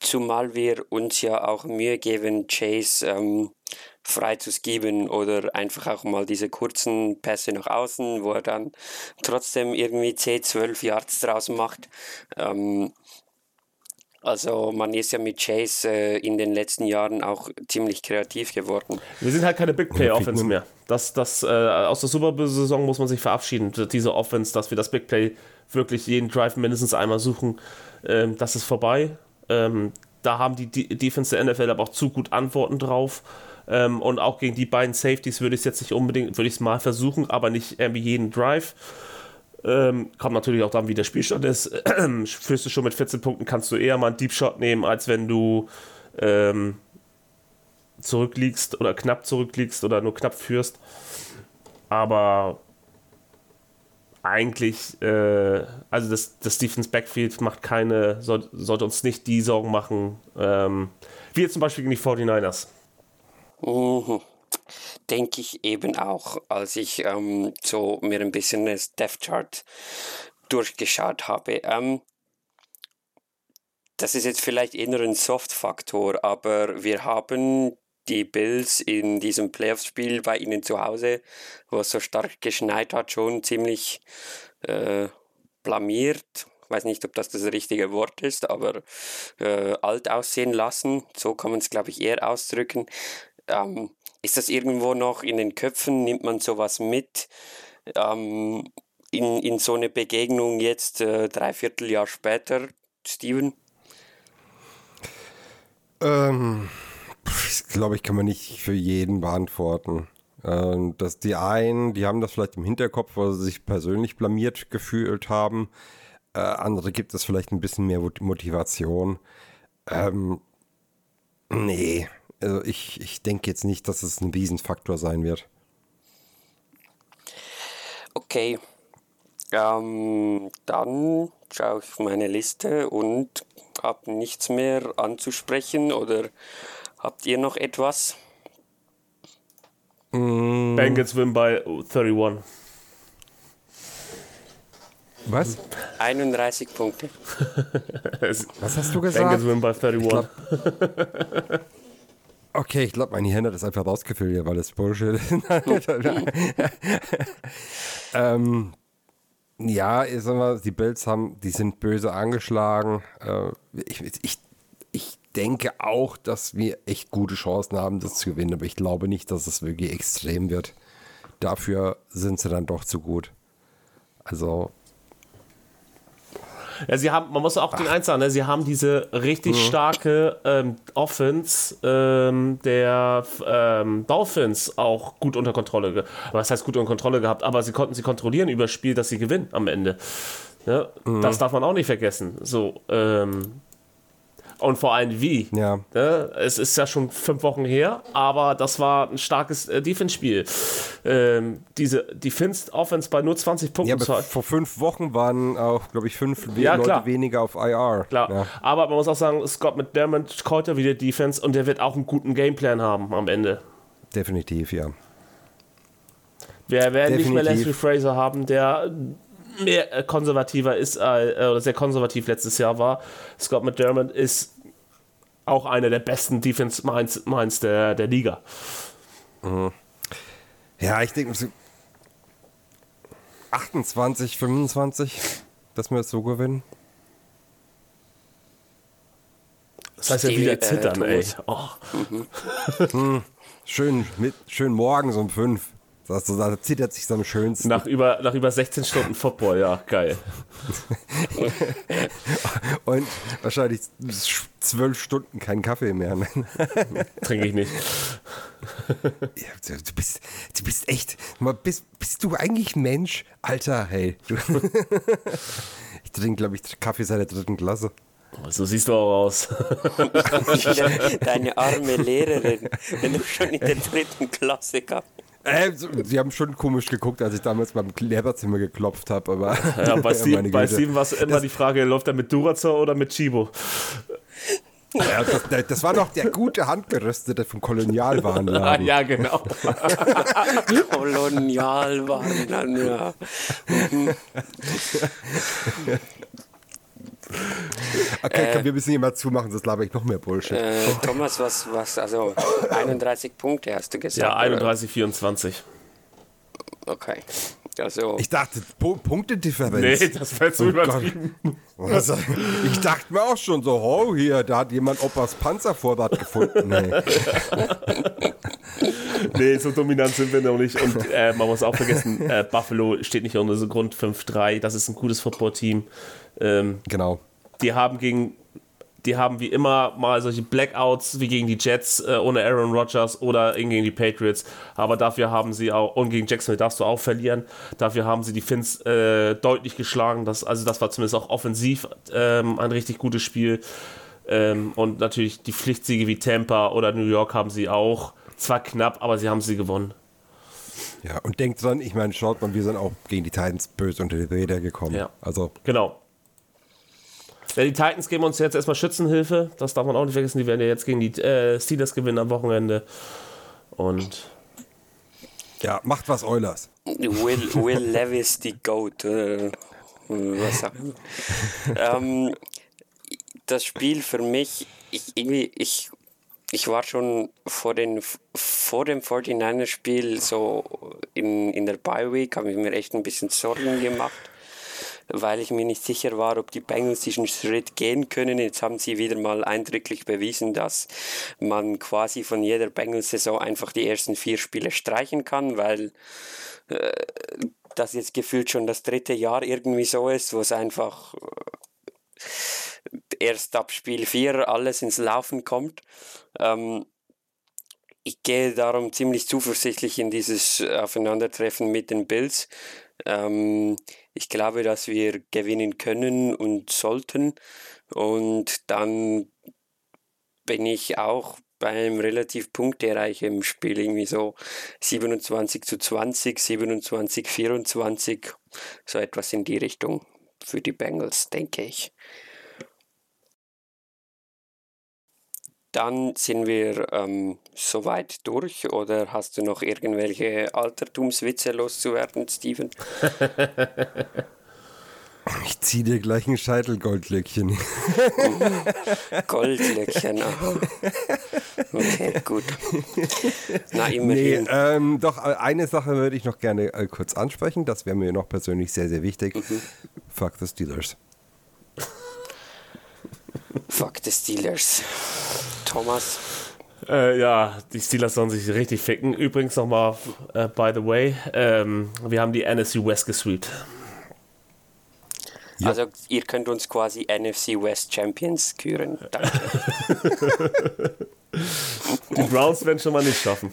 Zumal wir uns ja auch Mühe geben, Chase ähm, frei zu geben oder einfach auch mal diese kurzen Pässe nach außen, wo er dann trotzdem irgendwie 10, 12 Yards draus macht. Ähm, also man ist ja mit Chase äh, in den letzten Jahren auch ziemlich kreativ geworden. Wir sind halt keine Big Play Offense mehr. Das, das, äh, aus der Super Bowl-Saison muss man sich verabschieden. Diese Offense, dass wir das Big Play wirklich jeden Drive mindestens einmal suchen, ähm, das ist vorbei. Ähm, da haben die Defense der NFL aber auch zu gut Antworten drauf. Ähm, und auch gegen die beiden Safeties würde ich es jetzt nicht unbedingt, würde ich es mal versuchen, aber nicht irgendwie jeden Drive. Ähm, kommt natürlich auch dann, wie der Spielstand ist. [clears throat] Führst du schon mit 14 Punkten, kannst du eher mal einen Deep Shot nehmen, als wenn du ähm, zurückliegst oder knapp zurückliegst oder nur knapp führst. Aber eigentlich, äh, also das, das Defense Backfield macht keine, soll, sollte uns nicht die Sorgen machen, ähm, wie jetzt zum Beispiel gegen die 49ers. Mhm denke ich eben auch, als ich ähm, so mir ein bisschen das Death Chart durchgeschaut habe. Ähm, das ist jetzt vielleicht eher ein Soft-Faktor, aber wir haben die Bills in diesem Playoffs-Spiel bei ihnen zu Hause, wo es so stark geschneit hat, schon ziemlich äh, blamiert. Ich weiß nicht, ob das das richtige Wort ist, aber äh, alt aussehen lassen. So kann man es, glaube ich, eher ausdrücken. Ähm, ist das irgendwo noch in den Köpfen? Nimmt man sowas mit? Ähm, in, in so eine Begegnung jetzt äh, dreiviertel Jahr später, Steven? Ähm, glaube, ich kann man nicht für jeden beantworten. Ähm, dass die einen, die haben das vielleicht im Hinterkopf, weil sie sich persönlich blamiert gefühlt haben. Äh, andere gibt es vielleicht ein bisschen mehr Motivation. Ähm, nee, also ich, ich denke jetzt nicht, dass es ein Riesenfaktor sein wird. Okay. Ähm, dann schaue ich auf meine Liste und habe nichts mehr anzusprechen oder habt ihr noch etwas? Mm. Bengals win by 31. Was? 31 Punkte. [laughs] Was hast du Bengals gesagt? win by 31. [laughs] Okay, ich glaube, mein Hirn hat das einfach rausgefüllt, hier, weil das Bullshit ist. [laughs] [laughs] [laughs] ähm, ja, ich sag mal, die Bills haben, die sind böse angeschlagen. Äh, ich, ich, ich denke auch, dass wir echt gute Chancen haben, das zu gewinnen, aber ich glaube nicht, dass es wirklich extrem wird. Dafür sind sie dann doch zu gut. Also, Ja, sie haben, man muss auch den eins sagen, ne? sie haben diese richtig starke ähm, Offense ähm, der ähm, Dolphins auch gut unter Kontrolle. Was heißt gut unter Kontrolle gehabt? Aber sie konnten sie kontrollieren über das Spiel, dass sie gewinnen am Ende. Ne? Das darf man auch nicht vergessen. So, ähm, und vor allem wie. ja. Ne? Es ist ja schon fünf Wochen her, aber das war ein starkes äh, Defense-Spiel. Ähm, diese Defense Offense bei nur 20 Punkten. Ja, aber zwar- vor fünf Wochen waren auch, glaube ich, fünf Ja, Leute klar. weniger auf IR. Klar. Ja. Aber man muss auch sagen, Scott McDermott callt ja wieder Defense und der wird auch einen guten Gameplan haben am Ende. Definitiv, ja. Wir werden nicht mehr Definitiv. Leslie Fraser haben, der mehr äh, konservativer ist, äh, oder sehr konservativ letztes Jahr war. Scott McDermott ist auch einer der besten Defense Minds, Minds der, der Liga. Ja, ich denke, so 28, 25, dass wir das so gewinnen. Das heißt ja wieder äh, zittern, ey. Thomas. Oh. [laughs] Schön, mit, schön morgens um 5. Das, so, da zittert sich am schönsten. Nach, über, nach über 16 Stunden Football, ja, geil. [laughs] Und wahrscheinlich zwölf Stunden kein Kaffee mehr. ne? [laughs] Trinke ich nicht. Ja, du, bist, du bist echt. Mal, bist, bist du eigentlich Mensch? Alter, hey. Du. [laughs] ich trinke, glaube ich, Kaffee seit der dritten Klasse. So siehst du auch aus. Deine arme Lehrerin, wenn du schon in der dritten Klasse kamst. Äh, sie haben schon komisch geguckt, als ich damals beim Lehrerzimmer geklopft habe, aber. Ja, bei [laughs] Steven, bei. Steven war es immer die Frage, läuft er mit Durazor oder mit Chibo? Ja, das, das war noch der gute Handgeröstete vom Ah, Kolonialwarenladen. ja, genau. [laughs] Kolonial waren dann, ja. [laughs] Okay, komm, wir müssen hier mal zumachen, sonst laber ich noch mehr Bullshit. Äh, Thomas, was, was, also 31 Punkte hast du gesagt? Ja, oder? 31, 24. Okay. Also, Ich dachte, Pu Punktedifferenz. Nee, das wäre zu Oh übertrieben. Also, ich dachte mir auch schon so, oh, hier, da hat jemand Opas Panzervorrat gefunden. Nee. [laughs] Nee, so dominant sind wir noch nicht. Und äh, man muss auch vergessen, äh, Buffalo steht nicht unter so Grund 5-3. Das ist ein gutes Footballteam. Ähm, Genau. die haben gegen die haben wie immer mal solche Blackouts wie gegen die Jets äh, ohne Aaron Rodgers oder gegen die Patriots. Aber dafür haben sie auch, und gegen Jacksonville darfst du auch verlieren. Dafür haben sie die Finns äh, deutlich geschlagen. Das, also das war zumindest auch offensiv ähm, ein richtig gutes Spiel. Ähm, und natürlich die Pflichtsiege wie Tampa oder New York haben sie auch. Zwar knapp, aber sie haben sie gewonnen. Ja, und denkt dran, ich meine, schaut mal, wir sind auch gegen die Titans böse unter die Räder gekommen. Ja. Also, Genau. Ja, die Titans geben uns jetzt erstmal Schützenhilfe. Das darf man auch nicht vergessen. Die werden ja jetzt gegen die äh, Steelers gewinnen am Wochenende. Und ja, macht was Eulers. Will, Will Levis, die Goat. Äh, was sagen ähm, Das Spiel für mich, ich, irgendwie, ich, ich war schon vor, den, vor dem 49er-Spiel so in, in der Bye-Week, habe ich mir echt ein bisschen Sorgen gemacht weil ich mir nicht sicher war, ob die Bengals diesen Schritt gehen können. Jetzt haben sie wieder mal eindrücklich bewiesen, dass man quasi von jeder Bengals-Saison einfach die ersten vier Spiele streichen kann, weil äh, das jetzt gefühlt schon das dritte Jahr irgendwie so ist, wo es einfach äh, erst ab Spiel 4 alles ins Laufen kommt. Ähm, ich gehe darum ziemlich zuversichtlich in dieses Aufeinandertreffen mit den Bills. Ähm, ich glaube, dass wir gewinnen können und sollten. Und dann bin ich auch beim relativ punktereich im Spiel, irgendwie so 27 zu 20, 27, 24, so etwas in die Richtung für die Bengals, denke ich. Dann sind wir ähm, soweit durch oder hast du noch irgendwelche Altertumswitze loszuwerden, Steven? Ich zieh dir gleich ein Scheitelgoldlöckchen. [laughs] Goldlöckchen. aha. Okay, gut. Na, Nee, immerhin. ähm, doch, äh, eine Sache würde ich noch gerne äh, kurz ansprechen. Das wäre mir noch persönlich sehr, sehr wichtig. Mhm. Fuck the Steelers. Fuck the Steelers. Thomas. Äh, ja, die Steelers sollen sich richtig ficken. Übrigens nochmal, äh, by the way, ähm, wir haben die NFC West gesweept. Ja. Also ihr könnt uns quasi NFC West Champions küren. Danke. [laughs] Die Browns werden schon mal nicht schaffen.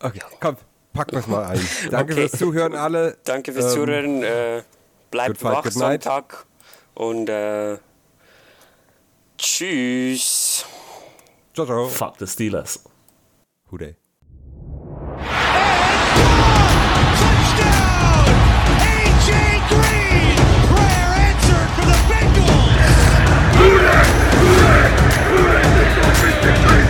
Okay, komm, packen wir es mal ein. [laughs] Danke Okay. fürs Zuhören, alle. Danke fürs Ähm, Zuhören. Äh, bleibt wach. Sonntag. Und äh, Tschüss. Ciao, ciao. Fuck the Steelers. Who they? Hooray! Hooray! Hooray! Hooray!